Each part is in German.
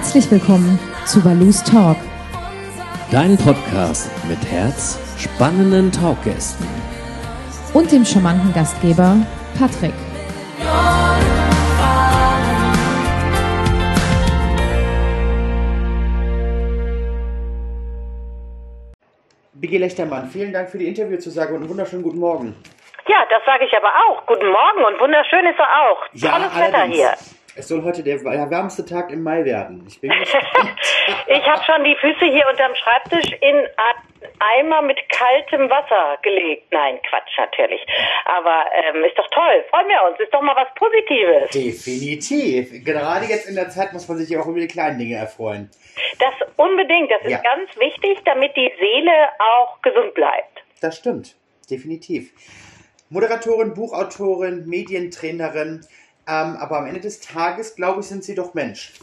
Herzlich willkommen zu Balus Talk. Dein Podcast mit Herz, spannenden Talkgästen und dem charmanten Gastgeber Patrick. Biggie Lechtermann, vielen Dank für die Interviewzusage und einen wunderschönen guten Morgen. Ja, das sage ich aber auch. Guten Morgen und wunderschön ist er auch. Ja, Tolles Wetter hier. Es soll heute der wärmste Tag im Mai werden. Ich bin gespannt. Ich habe schon die Füße hier unterm Schreibtisch in einen Eimer mit kaltem Wasser gelegt. Nein, Quatsch natürlich. Aber ähm, ist doch toll. Freuen wir uns. Ist doch mal was Positives. Definitiv. Gerade jetzt in der Zeit muss man sich ja auch über die kleinen Dinge erfreuen. Das unbedingt. Das ist Ja. ganz wichtig, damit die Seele auch gesund bleibt. Das stimmt. Definitiv. Moderatorin, Buchautorin, Medientrainerin. Ähm, aber am Ende des Tages, glaube ich, sind Sie doch Mensch.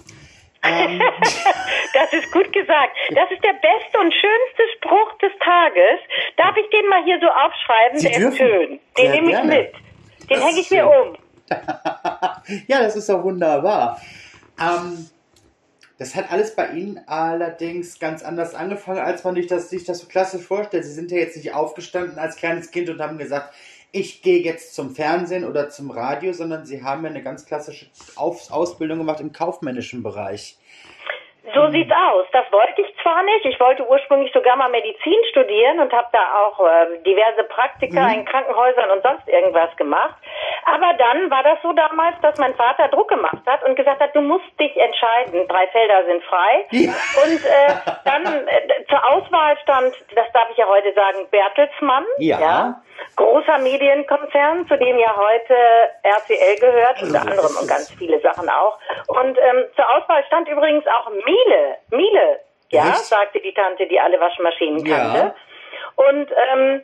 Ähm, Das ist gut gesagt. Das ist der beste und schönste Spruch des Tages. Darf ich den mal hier so aufschreiben? Sie der dürfen. ist schön. Den nehme ich mit. Den hänge ich mir um. ja, das ist doch wunderbar. Ähm, das hat alles bei Ihnen allerdings ganz anders angefangen, als man sich das, sich das so klassisch vorstellt. Sie sind ja jetzt nicht aufgestanden als kleines Kind und haben gesagt, ich gehe jetzt zum Fernsehen oder zum Radio, sondern Sie haben ja eine ganz klassische Auf Ausbildung gemacht im kaufmännischen Bereich. So sieht's aus. Das wollte ich zwar nicht. Ich wollte ursprünglich sogar mal Medizin studieren und habe da auch äh, diverse Praktika in Krankenhäusern und sonst irgendwas gemacht. Aber dann war das so damals, dass mein Vater Druck gemacht hat und gesagt hat, du musst dich entscheiden. Drei Felder sind frei. Ja. Und äh, dann äh, zur Auswahl stand, das darf ich ja heute sagen, Bertelsmann. Ja. Großer Medienkonzern, zu dem ja heute RTL gehört, unter anderem und ganz viele Sachen auch. Und ähm, zur Auswahl stand übrigens auch Miele. Miele, ja, Echt? sagte die Tante, die alle Waschmaschinen Ja. kannte. Und ähm,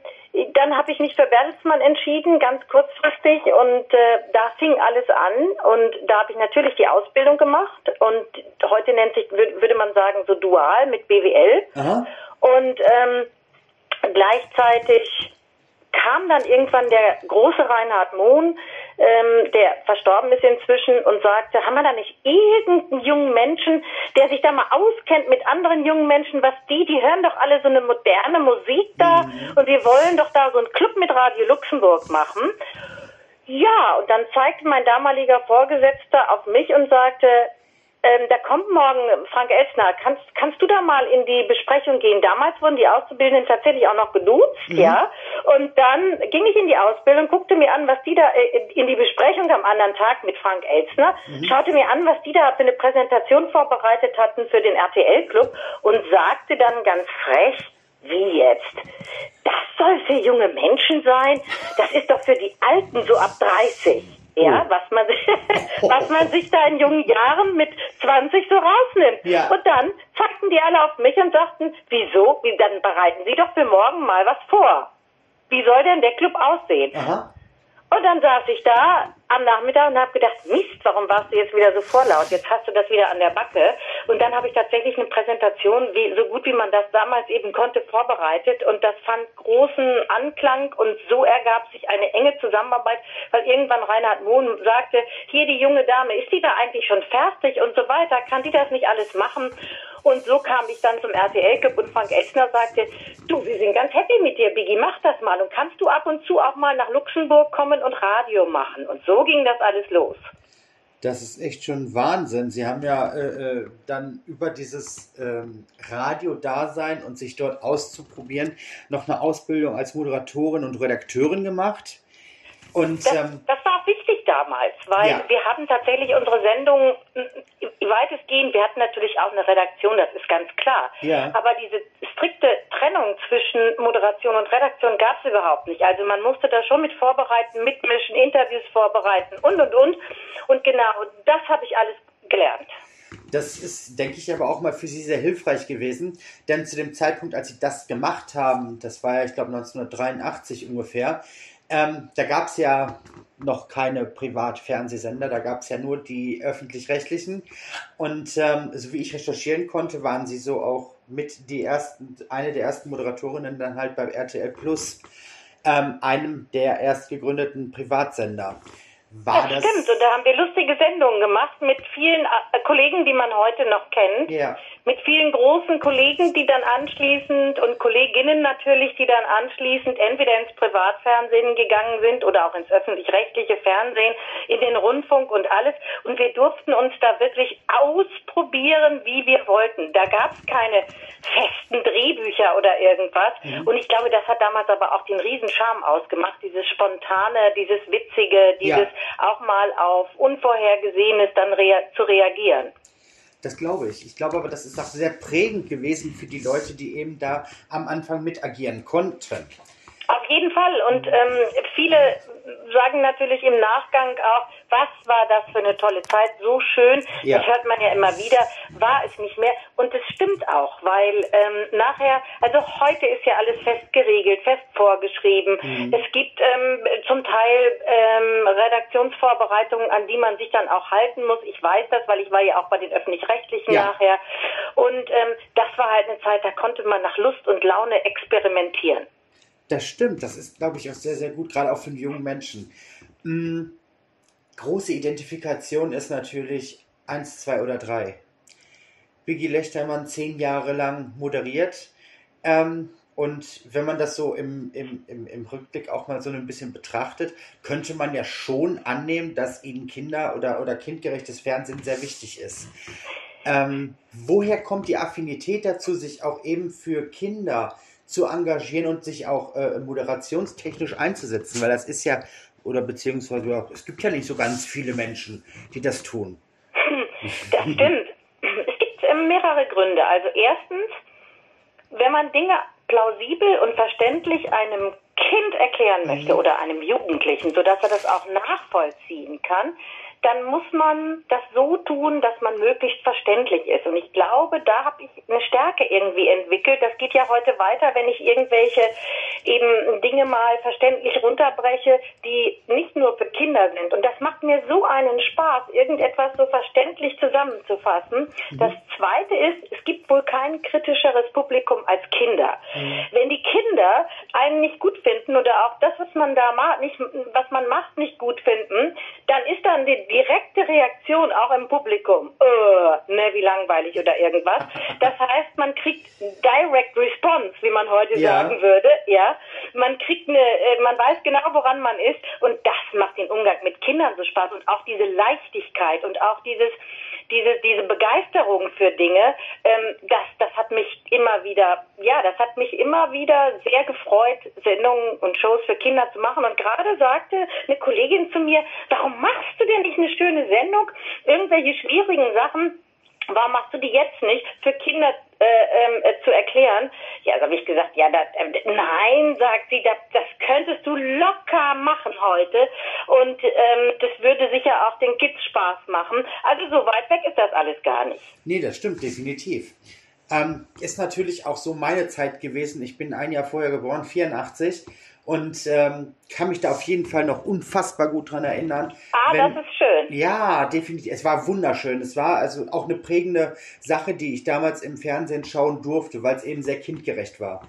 dann habe ich mich für Bertelsmann entschieden, ganz kurzfristig. Und äh, da fing alles an. Und da habe ich natürlich die Ausbildung gemacht. Und heute nennt sich, würd- würde man sagen, so dual mit BWL. Aha. Und ähm, gleichzeitig kam dann irgendwann der große Reinhard Mohn, ähm, der verstorben ist inzwischen, und sagte, haben wir da nicht irgendeinen jungen Menschen, der sich da mal auskennt mit anderen jungen Menschen, was die, die hören doch alle so eine moderne Musik da und wir wollen doch da so einen Club mit Radio Luxemburg machen. Ja, und dann zeigte mein damaliger Vorgesetzter auf mich und sagte, ähm, da kommt morgen Frank Elsner. Kannst, kannst du da mal in die Besprechung gehen? Damals wurden die Auszubildenden tatsächlich auch noch geduzt, ja. Und dann ging ich in die Ausbildung, guckte mir an, was die da äh, in die Besprechung am anderen Tag mit Frank Elsner, schaute mir an, was die da für eine Präsentation vorbereitet hatten für den RTL-Club und sagte dann ganz frech, wie jetzt? Das soll für junge Menschen sein? Das ist doch für die Alten so ab 30. Ja, was man, sich- was man sich da in jungen Jahren mit 20 so rausnimmt. Ja. Und dann zeigten die alle auf mich und sagten, wieso? Wie, dann bereiten Sie doch für morgen mal was vor. Wie soll denn der Club aussehen? Aha. Und dann saß ich da am Nachmittag und habe gedacht, Mist, warum warst du jetzt wieder so vorlaut? Jetzt hast du das wieder an der Backe. Und dann habe ich tatsächlich eine Präsentation, wie, so gut wie man das damals eben konnte, vorbereitet. Und das fand großen Anklang und so ergab sich eine enge Zusammenarbeit, weil irgendwann Reinhard Mohn sagte, hier die junge Dame, ist die da eigentlich schon fertig und so weiter? Kann die das nicht alles machen? Und so kam ich dann zum RTL-Club und Frank Elsner sagte, du, wir sind ganz happy mit dir, Biggie, mach das mal. Und kannst du ab und zu auch mal nach Luxemburg kommen und Radio machen? Und so ging das alles los. Das ist echt schon Wahnsinn. Sie haben ja äh, äh, dann über dieses ähm, Radio-Dasein und sich dort auszuprobieren noch eine Ausbildung als Moderatorin und Redakteurin gemacht. Und Das, ähm, das war auch wichtig damals, weil Ja. wir haben tatsächlich unsere Sendung m, weitestgehend, wir hatten natürlich auch eine Redaktion, das ist ganz klar. Ja. Aber diese strikte Trennung zwischen Moderation und Redaktion gab es überhaupt nicht. Also man musste da schon mit vorbereiten, mitmischen, Interviews vorbereiten und und und. Und genau das habe ich alles gelernt. das ist, denke ich, aber auch mal für Sie sehr hilfreich gewesen. Denn zu dem Zeitpunkt, als Sie das gemacht haben, das war ja, ich glaube, 1983 ungefähr, ähm, da gab es ja noch keine Privatfernsehsender, da gab es ja nur die öffentlich-rechtlichen. Und ähm, so wie ich recherchieren konnte, waren Sie so auch mit die ersten, eine der ersten Moderatorinnen dann halt beim RTL Plus, ähm, einem der erst gegründeten Privatsender. war das, das. stimmt, und da haben wir lustige Sendungen gemacht mit vielen äh, Kollegen, die man heute noch kennt. Ja. Mit vielen großen Kollegen, die dann anschließend und Kolleginnen natürlich, die dann anschließend entweder ins Privatfernsehen gegangen sind oder auch ins öffentlich-rechtliche Fernsehen, in den Rundfunk und alles. Und wir durften uns da wirklich ausprobieren, wie wir wollten. Da gab es keine festen Drehbücher oder irgendwas. Mhm. Und ich glaube, das hat damals aber auch den Riesenscharme ausgemacht, dieses spontane, dieses witzige, dieses Ja. auch mal auf Unvorhergesehenes dann rea zu reagieren. Das glaube ich. Ich glaube aber, das ist auch sehr prägend gewesen für die Leute, die eben da am Anfang mit agieren konnten. Auf jeden Fall. Und ähm, viele sagen natürlich im Nachgang auch, was war das für eine tolle Zeit, so schön. Ja. Das hört man ja immer wieder, war es nicht mehr. Und es stimmt auch, weil ähm, nachher, also heute ist ja alles fest geregelt, fest vorgeschrieben. Mhm. Es gibt ähm, zum Teil ähm, Redaktionsvorbereitungen, an die man sich dann auch halten muss. Ich weiß das, weil ich war ja auch bei den öffentlich-rechtlichen Ja. nachher. Und ähm, das war halt eine Zeit, da konnte man nach Lust und Laune experimentieren. Das stimmt, das ist, glaube ich, auch sehr, sehr gut, gerade auch für den jungen Menschen. Mm, große Identifikation ist natürlich eins, zwei oder drei. Biggie Lechtermann zehn Jahre lang moderiert. Ähm, und wenn man das so im, im, im, im Rückblick auch mal so ein bisschen betrachtet, könnte man ja schon annehmen, dass ihnen Kinder- oder, oder kindgerechtes Fernsehen sehr wichtig ist. Ähm, woher kommt die Affinität dazu, sich auch eben für Kinder zu engagieren und sich auch äh, moderationstechnisch einzusetzen? Weil das ist ja, oder beziehungsweise auch, es gibt ja nicht so ganz viele Menschen, die das tun. Das stimmt. Es gibt ähm, mehrere Gründe. Also erstens, wenn man Dinge plausibel und verständlich einem Kind erklären möchte oder einem Jugendlichen, sodass er das auch nachvollziehen kann, dann muss man das so tun, dass man möglichst verständlich ist. Und ich glaube, da habe ich eine Stärke irgendwie entwickelt. Das geht ja heute weiter, wenn ich irgendwelche eben Dinge mal verständlich runterbreche, die nicht nur für Kinder sind. Und das macht mir so einen Spaß, irgendetwas so verständlich zusammenzufassen. Das Zweite ist, es gibt wohl kein kritischeres Publikum als Kinder. Wenn die Kinder einen nicht gut finden oder auch das, was man da macht, nicht, was man macht, nicht gut finden, dann ist dann die direkte Reaktion auch im Publikum, äh, ne, wie langweilig oder irgendwas. Das heißt, man kriegt Direct Response, wie man heute Ja. sagen würde, ja. Man kriegt eine, äh, man weiß genau, woran man ist und das macht den Umgang mit Kindern so Spaß und auch diese Leichtigkeit und auch dieses, diese, diese Begeisterung für Dinge, ähm, das, das hat mich immer wieder, ja, das hat mich immer wieder sehr gefreut, Sendungen und Shows für Kinder zu machen. Und gerade sagte eine Kollegin zu mir, warum machst du denn nicht eine schöne Sendung? Irgendwelche schwierigen Sachen, warum machst du die jetzt nicht für Kinder äh, ähm, äh, zu erklären? Ja, da habe ich gesagt, ja, das, ähm, nein, sagt sie, das, das könntest du locker machen heute und ähm, das würde sicher auch den Kids Spaß machen. Also so weit weg ist das alles gar nicht. Nee, das stimmt, definitiv. Ähm, ist natürlich auch so meine Zeit gewesen. Ich bin ein Jahr vorher geboren, 84. Und ähm, kann mich da auf jeden Fall noch unfassbar gut dran erinnern. Ah, wenn- das ist schön. Ja, definitiv. Es war wunderschön. Es war also auch eine prägende Sache, die ich damals im Fernsehen schauen durfte, weil es eben sehr kindgerecht war.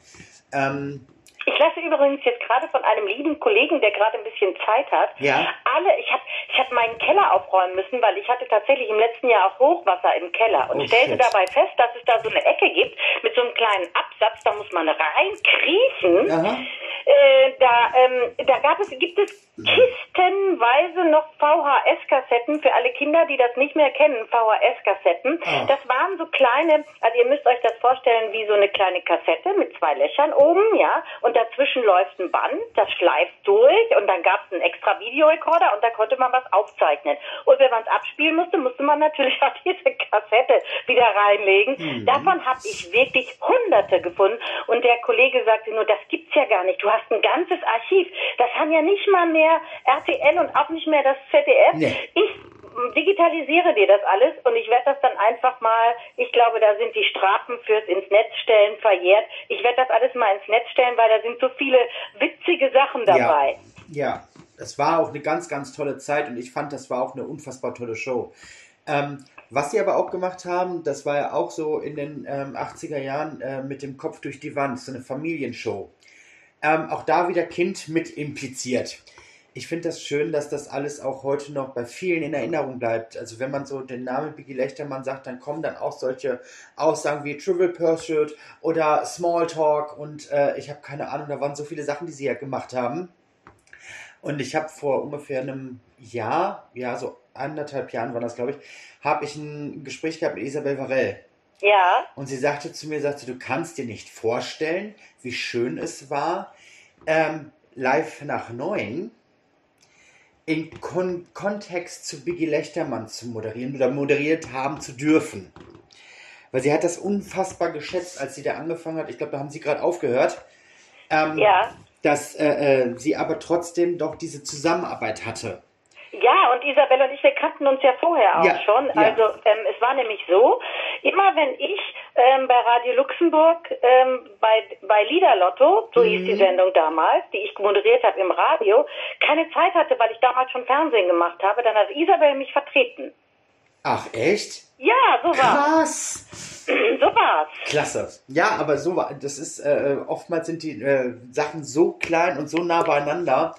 Ähm, Ich lasse übrigens jetzt gerade von einem lieben Kollegen, der gerade ein bisschen Zeit hat, Ja. alle, ich habe ich hab meinen Keller aufräumen müssen, weil ich hatte tatsächlich im letzten Jahr auch Hochwasser im Keller und Oh, stellte shit. dabei fest, dass es da so eine Ecke gibt mit so einem kleinen Absatz, da muss man reinkriechen. Aha. Da, ähm, da gab es, gibt es kistenweise noch VHS-Kassetten für alle Kinder, die das nicht mehr kennen, VHS-Kassetten. Ah. Das waren so kleine, also ihr müsst euch das vorstellen wie so eine kleine Kassette mit zwei Löchern oben, ja, und dazwischen läuft ein Band, das schleift durch und dann gab es einen extra Videorekorder und da konnte man was aufzeichnen. Und wenn man es abspielen musste, musste man natürlich auch diese Kassette wieder reinlegen. Davon habe ich wirklich hunderte gefunden und der Kollege sagte nur, das gibt's ja gar nicht. Du hast ein ganzes Archiv. Das haben ja nicht mal mehr RTL und auch nicht mehr das ZDF. Nee. Ich digitalisiere dir das alles und ich werde das dann einfach mal, ich glaube, da sind die Strafen fürs ins Netz stellen verjährt. Ich werde das alles mal ins Netz stellen, weil da sind so viele witzige Sachen dabei. Ja, ja, das war auch eine ganz, ganz tolle Zeit und ich fand, das war auch eine unfassbar tolle Show. Ähm, was sie aber auch gemacht haben, das war ja auch so in den ähm, 80er Jahren äh, mit dem Kopf durch die Wand, so eine Familienshow. Ähm, auch da wieder Kind mit impliziert. Ich finde das schön, dass das alles auch heute noch bei vielen in Erinnerung bleibt. Also wenn man so den Namen Biggie Lechtermann sagt, dann kommen dann auch solche Aussagen wie Trivial Pursuit oder Smalltalk und äh, ich habe keine Ahnung, da waren so viele Sachen, die sie ja gemacht haben. Und ich habe vor ungefähr einem Jahr, ja, so anderthalb Jahren war das, glaube ich, habe ich ein Gespräch gehabt mit Isabel Varell. Ja. Und sie sagte zu mir, sagte, du kannst dir nicht vorstellen, wie schön es war, ähm, live nach neun in Kon Kontext zu Biggie Lechtermann zu moderieren oder moderiert haben zu dürfen. Weil sie hat das unfassbar geschätzt, als sie da angefangen hat. Ich glaube, da haben sie gerade aufgehört. Ähm, Ja. Dass äh, äh, sie aber trotzdem doch diese Zusammenarbeit hatte. Ja, und Isabelle und ich, wir kannten uns ja vorher auch Ja, schon. ja. Also ähm, es war nämlich so, immer wenn ich ähm, bei Radio Luxemburg ähm, bei, bei Liederlotto, so hieß Mhm. die Sendung damals, die ich moderiert habe im Radio, keine Zeit hatte, weil ich damals schon Fernsehen gemacht habe, dann hat Isabel mich vertreten. Ach, echt? Ja, so war's. Krass! So war's. Klasse. Ja, aber so war, das ist, äh, oftmals sind die äh, Sachen so klein und so nah beieinander.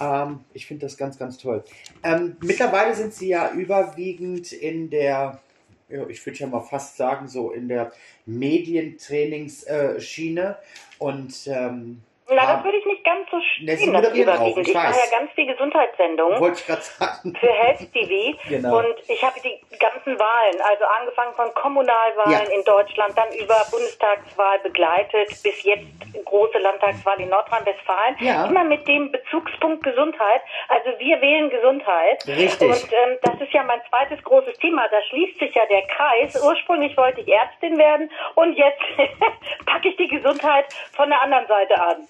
Ähm, ich finde das ganz, ganz toll. Ähm, mittlerweile sind sie ja überwiegend in der, ich würde ja mal fast sagen, so in der Medientrainingsschiene äh, und ähm, Na, das würde ich nicht ganz so stehen, das überwiegend. ich mache ja ganz viel Gesundheitssendungen. wollte ich gerade sagen. für Health TV Genau. und ich habe die ganzen Wahlen, also angefangen von Kommunalwahlen Ja. in Deutschland, dann über Bundestagswahl begleitet, bis jetzt große Landtagswahl in Nordrhein-Westfalen, Ja. immer mit dem Bezugspunkt Gesundheit. Also wir wählen Gesundheit. Richtig. Und ähm, das ist ja mein zweites großes Thema. Da schließt sich ja der Kreis. Ursprünglich wollte ich Ärztin werden und jetzt packe ich die Gesundheit von der anderen Seite an.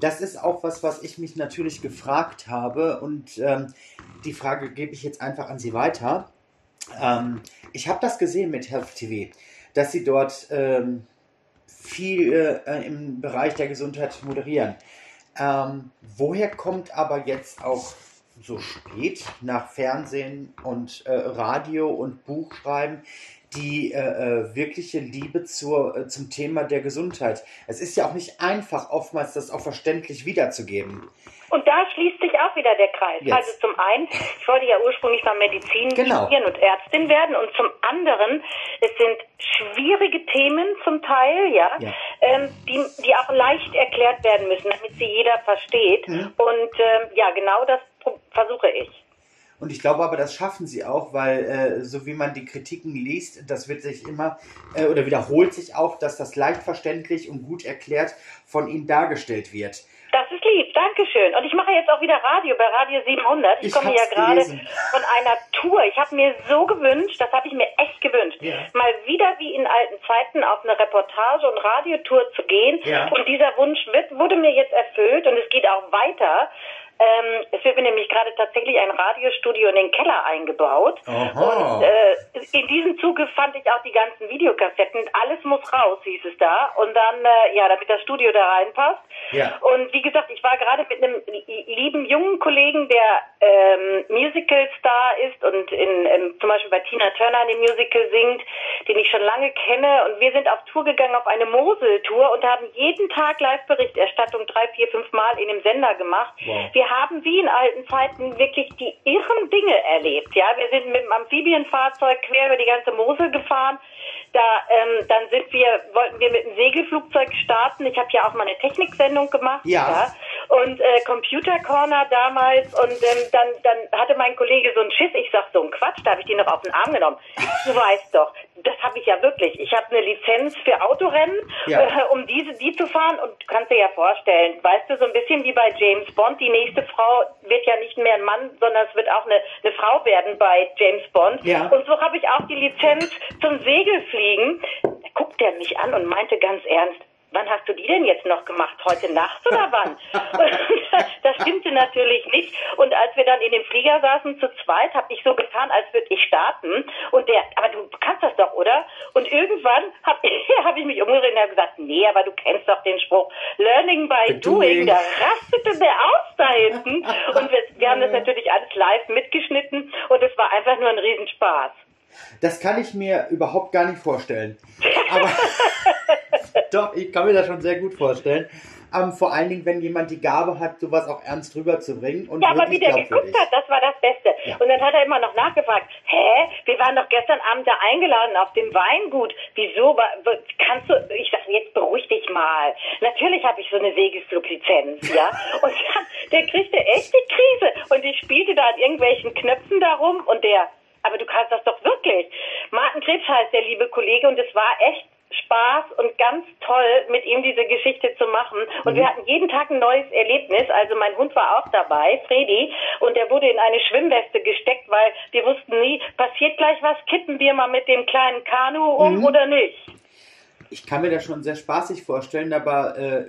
Das ist auch was, was ich mich natürlich gefragt habe und ähm, die Frage gebe ich jetzt einfach an Sie weiter. Ähm, ich habe das gesehen mit Health TV, dass Sie dort ähm, viel äh, im Bereich der Gesundheit moderieren. Ähm, woher kommt aber jetzt auch so spät nach Fernsehen und äh, Radio und Buchschreiben die äh, äh, wirkliche Liebe zur, äh, zum Thema der Gesundheit? Es ist ja auch nicht einfach, oftmals das auch verständlich wiederzugeben. Und da schließt sich auch wieder der Kreis. Jetzt. Also zum einen, ich wollte ja ursprünglich mal Medizin Genau. studieren und Ärztin werden und zum anderen, es sind schwierige Themen zum Teil, ja, Ja. Ähm, die, die auch leicht erklärt werden müssen, damit sie jeder versteht. Mhm. Und ähm, ja, genau das versuche ich. Und ich glaube aber, das schaffen sie auch, weil äh, so wie man die Kritiken liest, das wird sich immer äh, oder wiederholt sich auch, dass das leicht verständlich und gut erklärt von ihnen dargestellt wird. Das ist lieb, Dankeschön. Und ich mache jetzt auch wieder Radio bei Radio 700. Ich, Ich komme ja gerade von einer Tour. Ich habe mir so gewünscht, das habe ich mir echt gewünscht, Ja. mal wieder wie in alten Zeiten auf eine Reportage- und Radiotour zu gehen. Ja. Und dieser Wunsch wird, wurde mir jetzt erfüllt und es geht auch weiter. Ähm, es wird mir nämlich gerade tatsächlich ein Radiostudio in den Keller eingebaut. Aha. Und äh, in diesem Zuge fand ich auch die ganzen Videokassetten. Alles muss raus, hieß es da. Und dann, äh, ja, damit das Studio da reinpasst. Ja. Und wie gesagt, ich war gerade mit einem lieben jungen Kollegen, der ähm, Musical-Star ist und in, ähm, zum Beispiel bei Tina Turner in dem Musical singt, den ich schon lange kenne. Und wir sind auf Tour gegangen, auf eine Mosel-Tour und haben jeden Tag Live-Berichterstattung drei, vier, fünf Mal in dem Sender gemacht. Wow. Wir haben wie in alten Zeiten wirklich die irren Dinge erlebt. Ja, wir sind mit dem Amphibienfahrzeug quer über die ganze Mosel gefahren. Da, ähm, dann sind wir, wollten wir mit dem Segelflugzeug starten. Ich habe ja auch mal eine Techniksendung gemacht. Ja. Und äh, Computer Corner damals. Und ähm, dann, dann hatte mein Kollege so einen Schiss. Ich sag so ein Quatsch, da habe ich die noch auf den Arm genommen. Du weißt doch, das habe ich ja wirklich. Ich habe eine Lizenz für Autorennen, Ja. äh, um diese, die zu fahren. Und du kannst dir ja vorstellen, weißt du, so ein bisschen wie bei James Bond, die nächste Frau wird ja nicht mehr ein Mann, sondern es wird auch eine, eine Frau werden bei James Bond. Ja. Und so habe ich auch die Lizenz zum Segelfliegen. Da guckt er mich an und meinte ganz ernst, wann hast du die denn jetzt noch gemacht? Heute Nacht oder wann? das stimmte natürlich nicht. Und als wir dann in dem Flieger saßen zu zweit, habe ich so getan, als würde ich starten. Und der, aber du kannst das doch, oder? Und irgendwann habe hab ich mich umgedreht und habe gesagt, nee, aber du kennst doch den Spruch, Learning by doing. doing. Da rastete der aus da hinten. Und wir, wir haben das natürlich alles live mitgeschnitten und es war einfach nur ein Riesenspaß. Das kann ich mir überhaupt gar nicht vorstellen. Aber doch, ich kann mir das schon sehr gut vorstellen. ähm, vor allen Dingen, wenn jemand die Gabe hat, sowas auch ernst rüberzubringen. Und ja, aber wie der geguckt hat, das war das Beste. Ja. Und dann hat er immer noch nachgefragt, hä, wir waren doch gestern Abend da eingeladen auf dem Weingut. Wieso? Kannst du, ich sag, jetzt beruhig dich mal. Natürlich habe ich so eine Segesclub-Lizenz, ja. Und dann, der kriegte echt die Krise. Und ich spielte da an irgendwelchen Knöpfen darum und der, aber du kannst das doch wirklich. Martin Krebs heißt der liebe Kollege und es war echt Spaß und ganz toll, mit ihm diese Geschichte zu machen. Und mhm. wir hatten jeden Tag ein neues Erlebnis. Also mein Hund war auch dabei, Freddy, und der wurde in eine Schwimmweste gesteckt, weil wir wussten nie, passiert gleich was, kippen wir mal mit dem kleinen Kanu um mhm. oder nicht. Ich kann mir das schon sehr spaßig vorstellen, aber äh,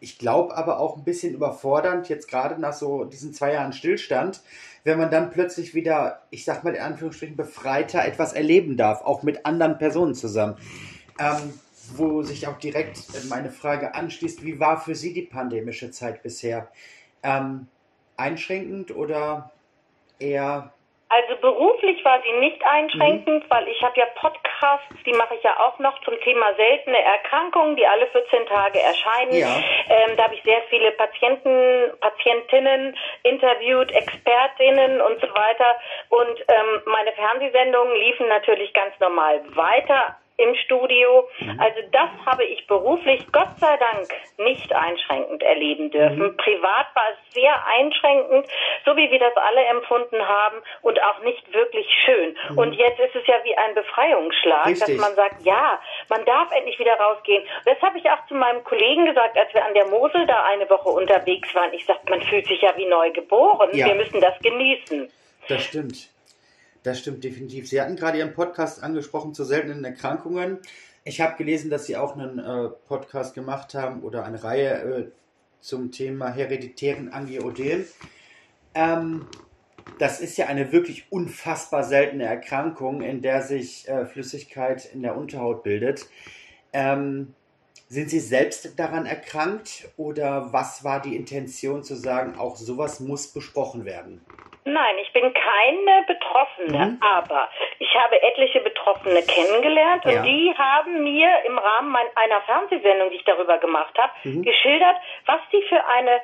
ich glaube aber auch ein bisschen überfordernd, jetzt gerade nach so diesen zwei Jahren Stillstand, wenn man dann plötzlich wieder, ich sag mal in Anführungsstrichen, befreiter etwas erleben darf, auch mit anderen Personen zusammen. Ähm, wo sich auch direkt meine Frage anschließt, wie war für Sie die pandemische Zeit bisher? Ähm, einschränkend oder eher also beruflich war sie nicht einschränkend, mhm. weil ich habe ja Podcasts, die mache ich ja auch noch zum Thema seltene Erkrankungen, die alle 14 Tage erscheinen. Ja. Ähm, da habe ich sehr viele Patienten, Patientinnen interviewt, Expertinnen und so weiter. Und ähm, meine Fernsehsendungen liefen natürlich ganz normal weiter im Studio. Mhm. Also das habe ich beruflich Gott sei Dank nicht einschränkend erleben dürfen. Mhm. Privat war es sehr einschränkend, so wie wir das alle empfunden haben und auch nicht wirklich schön. Mhm. Und jetzt ist es ja wie ein Befreiungsschlag, Richtig. dass man sagt, ja, man darf endlich wieder rausgehen. Das habe ich auch zu meinem Kollegen gesagt, als wir an der Mosel da eine Woche unterwegs waren. Ich sagte, man fühlt sich ja wie neu geboren. Ja. Wir müssen das genießen. Das stimmt. Das stimmt definitiv. Sie hatten gerade Ihren Podcast angesprochen zu seltenen Erkrankungen. Ich habe gelesen, dass Sie auch einen äh, Podcast gemacht haben oder eine Reihe äh, zum Thema hereditären Angioödem. Ähm, das ist ja eine wirklich unfassbar seltene Erkrankung, in der sich äh, Flüssigkeit in der Unterhaut bildet. Ähm, sind Sie selbst daran erkrankt oder was war die Intention zu sagen, auch sowas muss besprochen werden? Nein, ich bin keine Betroffene, mhm. aber ich habe etliche Betroffene kennengelernt und ja. die haben mir im Rahmen einer Fernsehsendung, die ich darüber gemacht habe, mhm. geschildert, was die für eine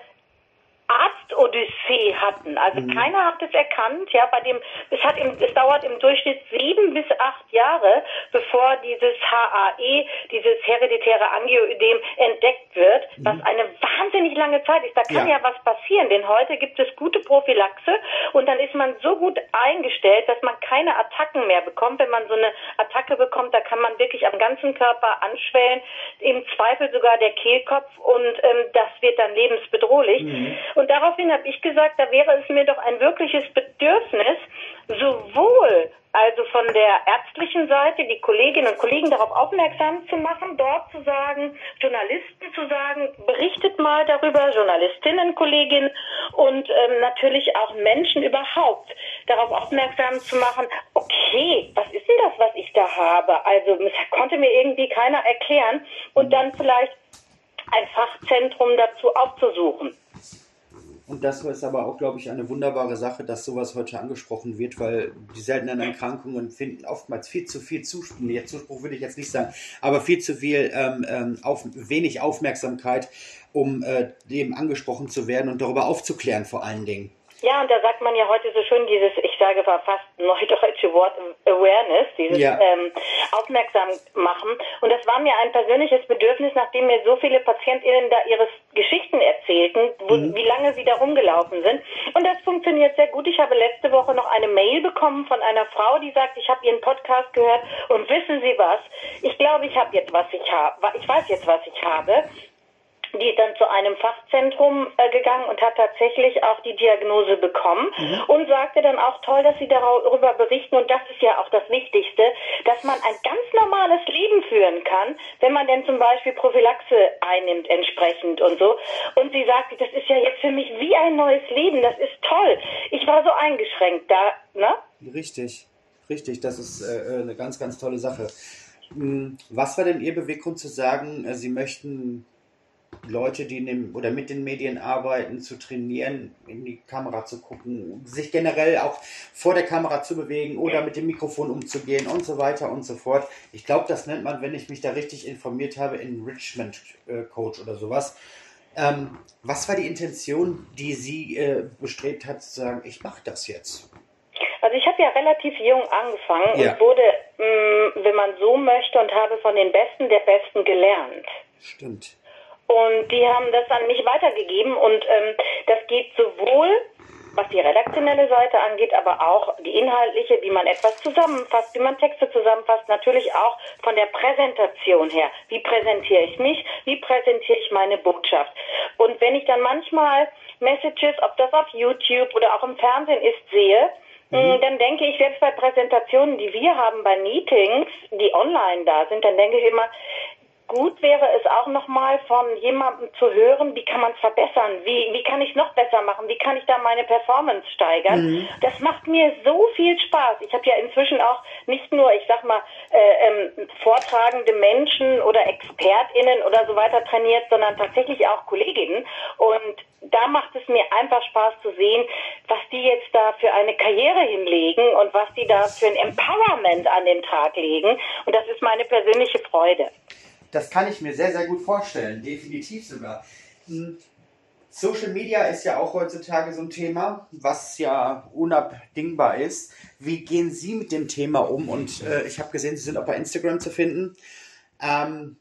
Arztodyssee hatten. Also mhm. keiner hat es erkannt. Ja, bei dem es hat im, es dauert im Durchschnitt sieben bis acht Jahre, bevor dieses HAE, dieses hereditäre Angioödem entdeckt wird, mhm. was eine wahnsinnig lange Zeit ist. Da kann ja. ja was passieren, denn heute gibt es gute Prophylaxe und dann ist man so gut eingestellt, dass man keine Attacken mehr bekommt. Wenn man so eine Attacke bekommt, da kann man wirklich am ganzen Körper anschwellen, im Zweifel sogar der Kehlkopf und ähm, das wird dann lebensbedrohlich. Mhm. Und daraufhin habe ich gesagt, da wäre es mir doch ein wirkliches Bedürfnis, sowohl also von der ärztlichen Seite die Kolleginnen und Kollegen darauf aufmerksam zu machen, dort zu sagen, Journalisten zu sagen, berichtet mal darüber, Journalistinnen, Kolleginnen und ähm, natürlich auch Menschen überhaupt darauf aufmerksam zu machen, okay, was ist denn das, was ich da habe? Also das konnte mir irgendwie keiner erklären und dann vielleicht ein Fachzentrum dazu aufzusuchen. Und das ist aber auch, glaube ich, eine wunderbare Sache, dass sowas heute angesprochen wird, weil die seltenen Erkrankungen finden oftmals viel zu viel Zuspruch, jetzt Zuspruch würde ich jetzt nicht sagen, aber viel zu viel ähm, ähm, auf, wenig Aufmerksamkeit, um äh, dem angesprochen zu werden und darüber aufzuklären vor allen Dingen. Ja, und da sagt man ja heute so schön dieses, ich sage fast neudeutsche Wort Awareness, dieses ja. ähm, Aufmerksam machen. Und das war mir ein persönliches Bedürfnis, nachdem mir so viele PatientInnen da ihre Geschichten erzählten, wo, mhm. wie lange sie da rumgelaufen sind. Und das funktioniert sehr gut. Ich habe letzte Woche noch eine Mail bekommen von einer Frau, die sagt, ich habe ihren Podcast gehört und wissen Sie was? Ich glaube, ich habe jetzt, was ich habe. Ich weiß jetzt, was ich habe die ist dann zu einem Fachzentrum äh, gegangen und hat tatsächlich auch die Diagnose bekommen mhm. und sagte dann auch toll, dass sie darüber berichten und das ist ja auch das Wichtigste, dass man ein ganz normales Leben führen kann, wenn man denn zum Beispiel Prophylaxe einnimmt entsprechend und so. Und sie sagte, das ist ja jetzt für mich wie ein neues Leben, das ist toll. Ich war so eingeschränkt da, ne? Richtig, richtig, das ist äh, äh eine ganz, ganz tolle Sache. Hm, was war denn Ihr Beweggrund zu sagen, äh, Sie möchten Leute, die in dem, oder mit den Medien arbeiten, zu trainieren, in die Kamera zu gucken, sich generell auch vor der Kamera zu bewegen oder mit dem Mikrofon umzugehen und so weiter und so fort. Ich glaube, das nennt man, wenn ich mich da richtig informiert habe, Enrichment äh, Coach oder sowas. Ähm, was war die Intention, die Sie äh, bestrebt hat, zu sagen, ich mache das jetzt? Also ich habe ja relativ jung angefangen Ja. und wurde, mh, wenn man so möchte, und habe von den Besten der Besten gelernt. Stimmt. Und die haben das an mich weitergegeben und ähm, das geht sowohl, was die redaktionelle Seite angeht, aber auch die inhaltliche, wie man etwas zusammenfasst, wie man Texte zusammenfasst, natürlich auch von der Präsentation her. Wie präsentiere ich mich? Wie präsentiere ich meine Botschaft? Und wenn ich dann manchmal Messages, ob das auf YouTube oder auch im Fernsehen ist, sehe, mh, dann denke ich, selbst bei Präsentationen, die wir haben bei Meetings, die online da sind, dann denke ich immer, gut wäre es auch nochmal von jemandem zu hören, wie kann man es verbessern, wie, wie kann ich es noch besser machen, wie kann ich da meine Performance steigern. Das macht mir so viel Spaß. Ich habe ja inzwischen auch nicht nur, ich sag mal, äh, ähm, vortragende Menschen oder ExpertInnen oder so weiter trainiert, sondern tatsächlich auch Kolleginnen. Und da macht es mir einfach Spaß zu sehen, was die jetzt da für eine Karriere hinlegen und was die da für ein Empowerment an den Tag legen. Und das ist meine persönliche Freude. Das kann ich mir sehr, sehr gut vorstellen. Definitiv sogar. Hm, Social Media ist ja auch heutzutage so ein Thema, was ja unabdingbar ist. Wie gehen Sie mit dem Thema um? Und äh, ich habe gesehen, Sie sind auch bei Instagram zu finden. Ähm,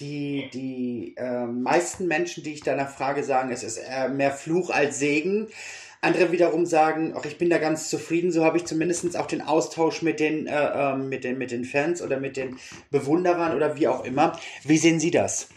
die die äh, meisten Menschen, die ich danach frage, sagen, es ist eher mehr Fluch als Segen. Andere wiederum sagen, ach, ich bin da ganz zufrieden, so habe ich zumindest auch den Austausch mit den, äh, ähm, mit, den, mit den Fans oder mit den Bewunderern oder wie auch immer. Wie sehen Sie das?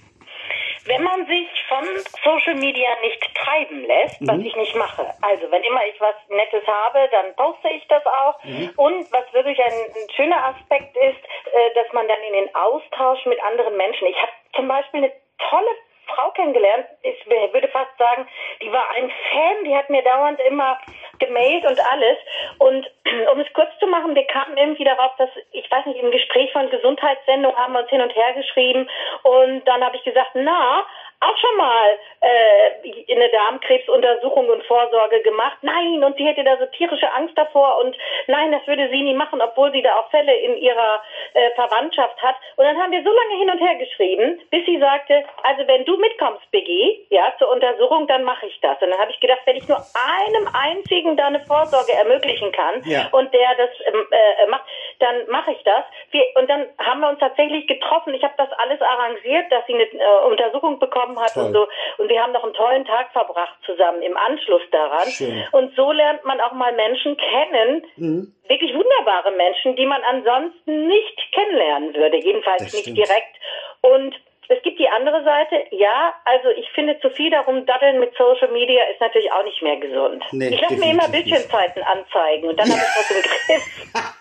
Wenn man sich von Social Media nicht treiben lässt, was ich nicht mache. Also wenn immer ich was Nettes habe, dann poste ich das auch. Und was wirklich ein, ein schöner Aspekt ist, äh, dass man dann in den Austausch mit anderen Menschen. Ich habe zum Beispiel eine tolle Frau kennengelernt. Ich würde fast sagen, die war ein Fan, die hat mir dauernd immer gemailt und alles. Und um es kurz zu machen, wir kamen irgendwie darauf, dass, ich weiß nicht, im Gespräch von Gesundheitssendung haben wir uns hin und her geschrieben. Und dann habe ich gesagt, na, auch schon mal äh, eine Darmkrebsuntersuchung und Vorsorge gemacht. Nein, und sie hätte da so tierische Angst davor und nein, das würde sie nie machen, obwohl sie da auch Fälle in ihrer äh, Verwandtschaft hat. Und dann haben wir so lange hin und her geschrieben, bis sie sagte, also wenn du mitkommst, BG, ja, zur Untersuchung, dann mache ich das. Und dann habe ich gedacht, wenn ich nur einem einzigen da eine Vorsorge ermöglichen kann Ja. und der das ähm, äh, macht, dann mache ich das. Wir, und dann haben wir uns tatsächlich getroffen. Ich habe das alles arrangiert, dass sie eine äh, Untersuchung bekommen hat Toll. und so. Und wir haben noch einen tollen Tag verbracht zusammen im Anschluss daran. Schön. Und so lernt man auch mal Menschen kennen, Mhm. wirklich wunderbare Menschen, die man ansonsten nicht kennenlernen würde, jedenfalls Das nicht stimmt. direkt. Und es gibt die andere Seite, ja, also ich finde zu viel darum daddeln mit Social Media ist natürlich auch nicht mehr gesund. Nee, ich lasse mir immer definitiv nicht. Bildschirmzeiten anzeigen und dann habe ich das im Griff.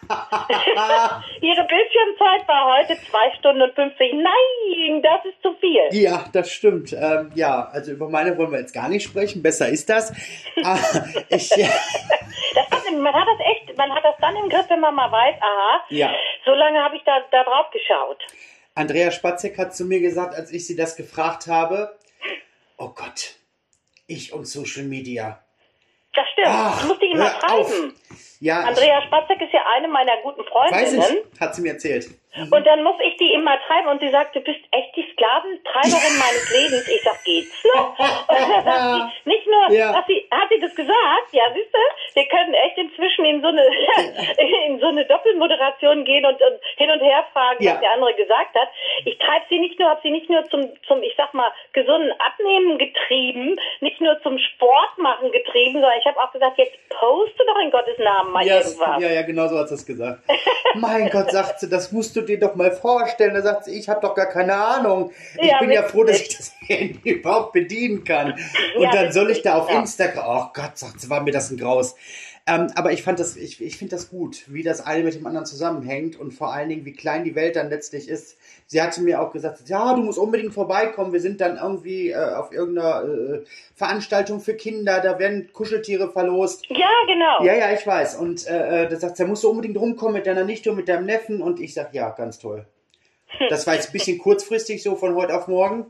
Ihre Bildschirmzeit war heute zwei Stunden und 50. Nein, das ist zu viel. Ja, das stimmt. Ähm, ja, also über meine wollen wir jetzt gar nicht sprechen. Besser ist das. Ah, ich, ja, Das hat, man hat das echt, man hat das dann im Griff, wenn man mal weiß, aha, Ja. so lange habe ich da, da drauf geschaut. Andrea Spatzek hat zu mir gesagt, als ich sie das gefragt habe, oh Gott, ich und Social Media. Das stimmt. Ach, ich musste ihn mal hör auf. treiben. Ja, Andrea Spatzek ist ja eine meiner guten ich, weiß Freundinnen. ich, hat sie mir erzählt. Und dann muss ich die immer treiben und sie sagt, du bist echt die Sklaventreiberin meines Lebens. Ich sag, geht's noch? Und dann sagt sie, nicht nur, Ja. dass sie, hat sie das gesagt? Ja, siehst du, wir können echt inzwischen in so eine, in so eine Doppelmoderation gehen und, und hin und her fragen, Ja. was der andere gesagt hat. Ich treibe sie nicht nur, habe sie nicht nur zum, zum, ich sag mal, gesunden Abnehmen getrieben, nicht nur zum Sport machen getrieben, sondern ich habe auch gesagt, jetzt poste doch in Gottes Namen mal Ja, irgendwas. ja, ja, genau so hat sie es gesagt. mein Gott, sagt sie, das musst du dir doch mal vorstellen. Da sagt sie, ich habe doch gar keine Ahnung. Ich Ja, bin ja froh, dass ich das Handy überhaupt bedienen kann. Und Ja, dann soll ich da auf. Instagram, oh Gott, sagt sie, war mir das ein Graus. Ähm, aber ich fand das, ich, ich finde das gut, wie das eine mit dem anderen zusammenhängt und vor allen Dingen, wie klein die Welt dann letztlich ist. Sie hatte mir auch gesagt, ja, du musst unbedingt vorbeikommen. Wir sind dann irgendwie äh, auf irgendeiner äh, Veranstaltung für Kinder, da werden Kuscheltiere verlost. Ja, genau. Ja, ja, ich weiß. Und äh, äh, da sagt sie, da musst du unbedingt rumkommen mit deiner Nichte und mit deinem Neffen. Und ich sag, ja, ganz toll. Das war jetzt ein bisschen kurzfristig, so von heute auf morgen.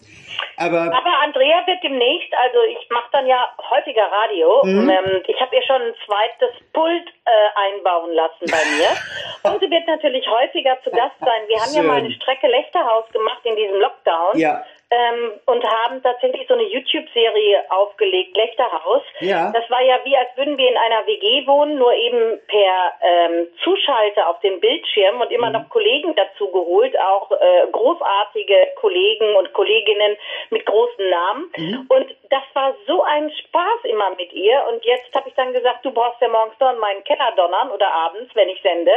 Aber Aber Andrea wird demnächst, also ich mache dann ja häufiger Radio. Mhm. Ähm, ich habe ihr schon ein zweites Pult äh, einbauen lassen bei mir. Und sie wird natürlich häufiger zu Gast sein. Wir haben ja Schön. mal eine Strecke Lechterhaus gemacht in diesem Lockdown. Ja. Ähm, und haben tatsächlich so eine YouTube-Serie aufgelegt, Lechterhaus. Ja. Das war ja wie, als würden wir in einer WG wohnen, nur eben per ähm, Zuschalter auf dem Bildschirm und immer noch Kollegen dazu geholt, auch äh, großartige Kollegen und Kolleginnen mit großen Namen. Und das war so ein Spaß immer mit ihr. Und jetzt habe ich dann gesagt, du brauchst ja morgens noch in meinen Keller donnern oder abends, wenn ich sende.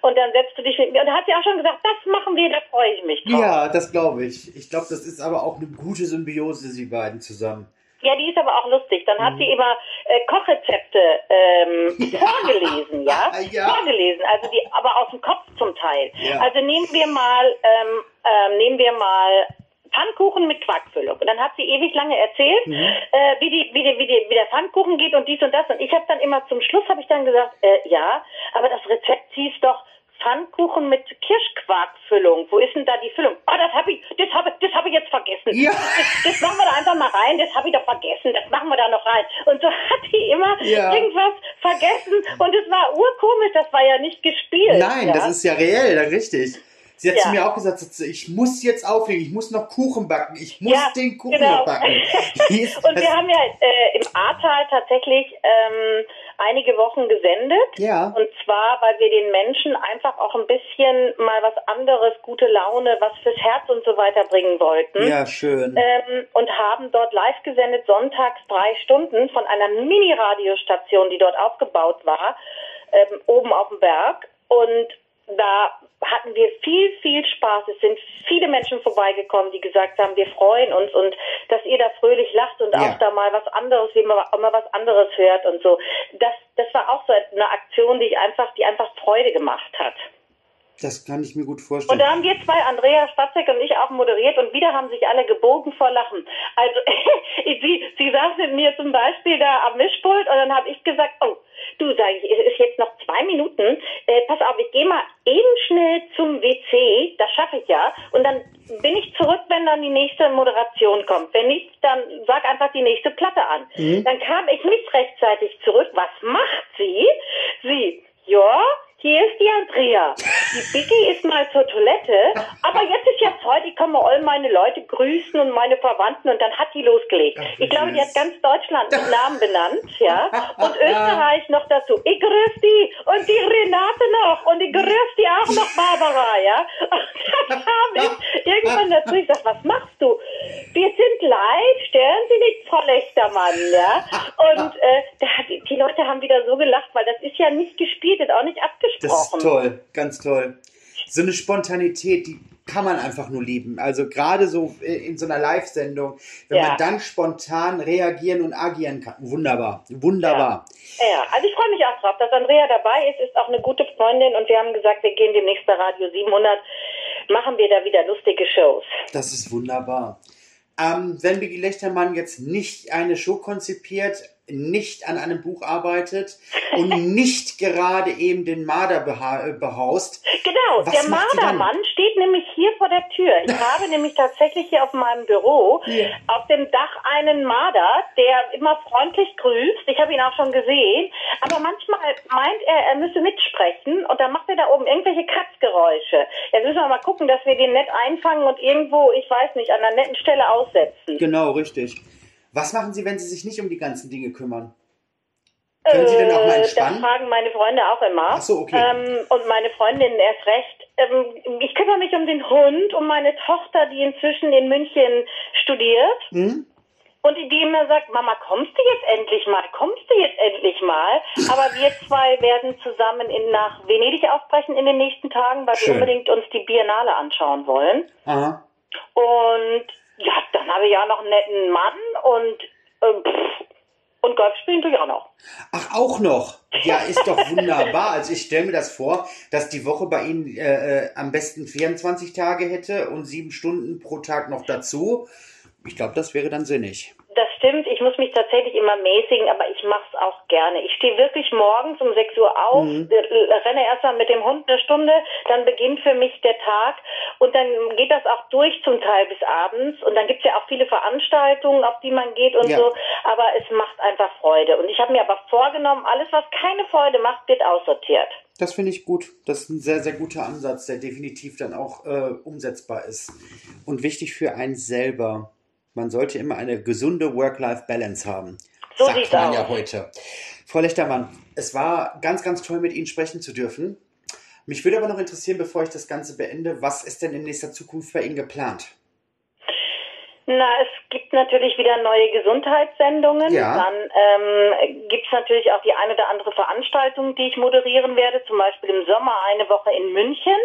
Und dann setzt du dich mit mir. Und da hat sie auch schon gesagt, das machen wir, da freue ich mich drauf. Ja, das glaube ich. Ich glaube, das ist aber auch eine gute Symbiose, sie beiden zusammen. Ja, die ist aber auch lustig. Dann hat sie immer äh, Kochrezepte ähm, Ja. vorgelesen, ja? Ja. Vorgelesen, also die, aber aus dem Kopf zum Teil. Ja. Also nehmen wir mal, ähm, ähm, nehmen wir mal Pfannkuchen mit Quarkfüllung. Und dann hat sie ewig lange erzählt, äh, wie, die, wie, die, wie, die, wie der Pfannkuchen geht und dies und das. Und ich habe dann immer zum Schluss habe ich dann gesagt, äh, ja, aber das Rezept hieß doch Pfannkuchen mit Kirschquarkfüllung. Wo ist denn da die Füllung? Oh, das habe ich, habe, ich jetzt vergessen. Ja. Das, das machen wir da einfach mal rein. Das habe ich doch vergessen. Das machen wir da noch rein. Und so hat die immer Ja. irgendwas vergessen. Und es war urkomisch. Das war ja nicht gespielt. Nein, ja. das ist ja reell, dann richtig. Sie hat Ja. zu mir auch gesagt, ich muss jetzt auflegen, ich muss noch Kuchen backen, ich muss Ja, den Kuchen genau. noch backen. Und wir haben ja äh, im Ahrtal tatsächlich ähm, einige Wochen gesendet. Ja. Und zwar, weil wir den Menschen einfach auch ein bisschen mal was anderes, gute Laune, was fürs Herz und so weiter bringen wollten. ja, schön. Ähm, und haben dort live gesendet, sonntags drei Stunden von einer Mini-Radiostation, die dort aufgebaut war, ähm, oben auf dem Berg. Und da hatten wir viel, viel Spaß. Es sind viele Menschen vorbeigekommen, die gesagt haben, wir freuen uns und dass ihr da fröhlich lacht und Ja. auch da mal was anderes, wie man auch mal was anderes hört und so. Das, das war auch so eine Aktion, die ich einfach, die einfach Freude gemacht hat. Das kann ich mir gut Und vorstellen. da haben wir zwei, Andrea Spatzek und ich, auch moderiert und wieder haben sich alle gebogen vor Lachen. Also sie, sie saß mit mir zum Beispiel da am Mischpult und dann habe ich gesagt, oh, du sag ich, es ist jetzt noch zwei Minuten, äh, pass auf, ich gehe mal eben schnell zum WC, das schaffe ich ja, und dann bin ich zurück, wenn dann die nächste Moderation kommt. Wenn nicht, dann sag einfach die nächste Platte an. Dann kam ich nicht rechtzeitig zurück. Was macht sie? Sie, ja, hier ist die Andrea. Die Biggie ist mal zur Toilette, aber jetzt ist ja Zeit, ich kann mal all meine Leute grüßen und meine Verwandten und dann hat die losgelegt. Ich glaube, die hat ganz Deutschland mit Namen benannt, ja. Und Österreich noch dazu. Ich grüß die und die Renate noch und ich grüß die auch noch Barbara, ja. Und dann kam ich irgendwann dazu, ich sag, was machst du? Wir sind live, stören Sie nicht, Frau Lechtermann, ja. Und äh, da Leute haben wieder so gelacht, weil das ist ja nicht gespielt und auch nicht abgesprochen. Das ist toll, ganz toll. So eine Spontanität, die kann man einfach nur lieben. Also gerade so äh, in so einer Live-Sendung, wenn Ja. man dann spontan reagieren und agieren kann. Wunderbar, wunderbar. Ja, also ich freue mich auch drauf, dass Andrea dabei ist, ist auch eine gute Freundin und wir haben gesagt, wir gehen demnächst bei Radio 700, machen wir da wieder lustige Shows. Das ist wunderbar. Ähm, wenn Biggie Lechtermann jetzt nicht eine Show konzipiert, nicht an einem Buch arbeitet und nicht gerade eben den Marder äh, behaust, Genau, Was der? Mardermann steht nämlich hier vor der Tür. Ich habe nämlich tatsächlich hier auf meinem Büro Ja. auf dem Dach einen Marder, der immer freundlich grüßt. Ich habe ihn auch schon gesehen. Aber manchmal meint er, er müsse mitsprechen und dann macht er da oben irgendwelche Kratzgeräusche. Jetzt müssen wir mal gucken, dass wir den nett einfangen und irgendwo, ich weiß nicht, an einer netten Stelle aussetzen. genau, richtig. Was machen Sie, wenn Sie sich nicht um die ganzen Dinge kümmern? Können Sie denn auch mal Äh, entspannen? Das fragen meine Freunde auch immer. Ach so, okay. Ähm, und meine Freundinnen erst recht. Ähm, ich kümmere mich um den Hund, um meine Tochter, die inzwischen in München studiert. Hm? Und die, die immer sagt, Mama, kommst du jetzt endlich mal? Kommst du jetzt endlich mal? Aber wir zwei werden zusammen in, nach Venedig aufbrechen in den nächsten Tagen, weil Schön. wir unbedingt uns die Biennale anschauen wollen. Aha. Und ja, dann habe ich ja noch einen netten Mann und, ähm, pff, und Golf spielen tue ich auch noch. Ach, auch noch. Ja, ist doch wunderbar. Also ich stelle mir das vor, dass die Woche bei Ihnen äh, äh, am besten 24 Tage hätte und sieben Stunden pro Tag noch dazu. Ich glaube, das wäre dann sinnig. Das stimmt, ich muss mich tatsächlich immer mäßigen, aber ich mache es auch gerne. Ich stehe wirklich morgens um 6 Uhr auf, äh, renne erstmal mit dem Hund eine Stunde, dann beginnt für mich der Tag und dann geht das auch durch zum Teil bis abends und dann gibt's ja auch viele Veranstaltungen, auf die man geht und Ja. so, aber es macht einfach Freude. Und ich habe mir aber vorgenommen, alles, was keine Freude macht, wird aussortiert. Das finde ich gut. Das ist ein sehr, sehr guter Ansatz, der definitiv dann auch äh, umsetzbar ist. Und wichtig für einen selber. Man sollte immer eine gesunde Work-Life-Balance haben. So sagt man aus. ja heute. Frau Lechtermann, es war ganz, ganz toll, mit Ihnen sprechen zu dürfen. Mich würde aber noch interessieren, bevor ich das Ganze beende, was ist denn in nächster Zukunft bei Ihnen geplant? Na, es gibt natürlich wieder neue Gesundheitssendungen. Ja. Dann ähm, gibt es natürlich auch die eine oder andere Veranstaltung, die ich moderieren werde, zum Beispiel im Sommer eine Woche in München.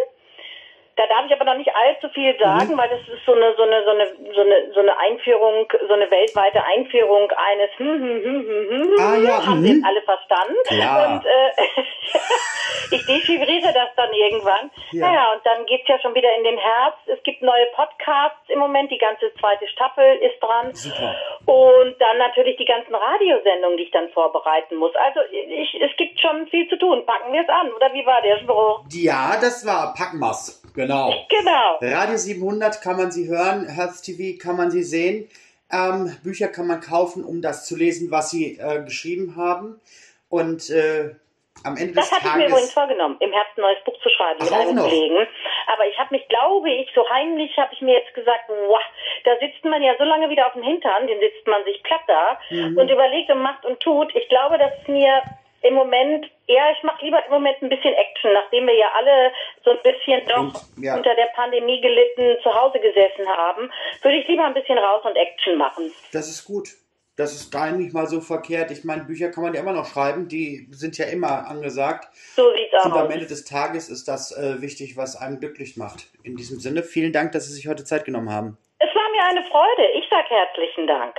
Da darf ich aber noch nicht allzu viel sagen, weil das ist so eine, so eine, so eine, so eine, so eine Einführung, so eine weltweite Einführung eines hm, hm, hm, hm, hm, Ah, ja, haben mhm. alle verstanden. Klar. Und äh, ich dechiffriere das dann irgendwann. Ja. Naja, und dann geht's ja schon wieder in den Herbst. Es gibt neue Podcasts im Moment, die ganze zweite Staffel ist dran. Super. Und dann natürlich die ganzen Radiosendungen, die ich dann vorbereiten muss. Also ich, es gibt schon viel zu tun. Packen wir es an, oder wie war der Spruch? Ja, das war Packmas. Genau. Genau. Radio 700 kann man sie hören, Health TV kann man sie sehen. Ähm, Bücher kann man kaufen, um das zu lesen, was sie äh, geschrieben haben. Und äh, am Ende Das des hatte ich mir übrigens Tages. vorgenommen, im Herbst ein neues Buch zu schreiben mit Ach, auch einem noch? Kollegen. Aber ich habe mich, glaube ich, so heimlich habe ich mir jetzt gesagt, wow, da sitzt man ja so lange wieder auf dem Hintern, den sitzt man sich platt da Mhm. und überlegt und macht und tut. Ich glaube, dass es mir im Moment, ja, ich mache lieber im Moment ein bisschen Action, nachdem wir ja alle so ein bisschen doch Und, ja. unter der Pandemie gelitten zu Hause gesessen haben, würde ich lieber ein bisschen raus und Action machen. Das ist gut. Das ist gar nicht mal so verkehrt. Ich meine, Bücher kann man ja immer noch schreiben. Die sind ja immer angesagt. So sieht's Und am aus. Ende des Tages ist das äh, wichtig, was einem glücklich macht. In diesem Sinne, vielen Dank, dass Sie sich heute Zeit genommen haben. Es war mir eine Freude. Ich sag herzlichen Dank.